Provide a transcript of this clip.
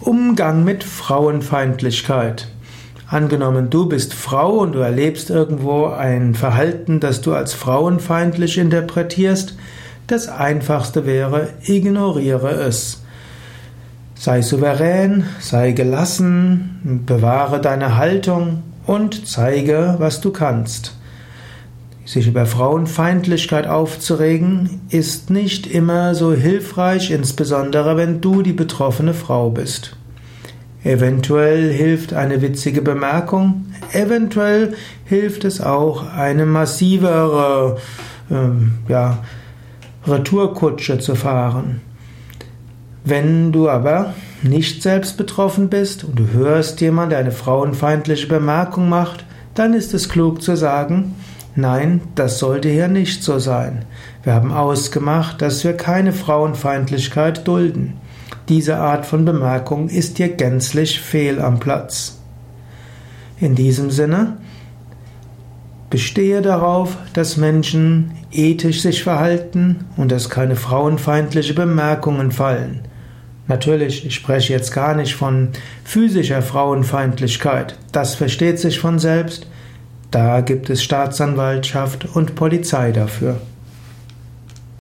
Umgang mit Frauenfeindlichkeit. Angenommen, du bist Frau und du erlebst irgendwo ein Verhalten, das du als frauenfeindlich interpretierst, das einfachste wäre, ignoriere es. Sei souverän, sei gelassen, bewahre deine Haltung und zeige, was du kannst. Sich über Frauenfeindlichkeit aufzuregen, ist nicht immer so hilfreich, insbesondere wenn du die betroffene Frau bist. Eventuell hilft eine witzige Bemerkung, eventuell hilft es auch, eine massivere ähm, ja, Retourkutsche zu fahren. Wenn du aber nicht selbst betroffen bist und du hörst jemand, der eine frauenfeindliche Bemerkung macht, dann ist es klug zu sagen, Nein, das sollte hier nicht so sein. Wir haben ausgemacht, dass wir keine Frauenfeindlichkeit dulden. Diese Art von Bemerkung ist hier gänzlich fehl am Platz. In diesem Sinne, bestehe darauf, dass Menschen ethisch sich verhalten und dass keine frauenfeindliche Bemerkungen fallen. Natürlich, ich spreche jetzt gar nicht von physischer Frauenfeindlichkeit, das versteht sich von selbst, da gibt es Staatsanwaltschaft und Polizei dafür.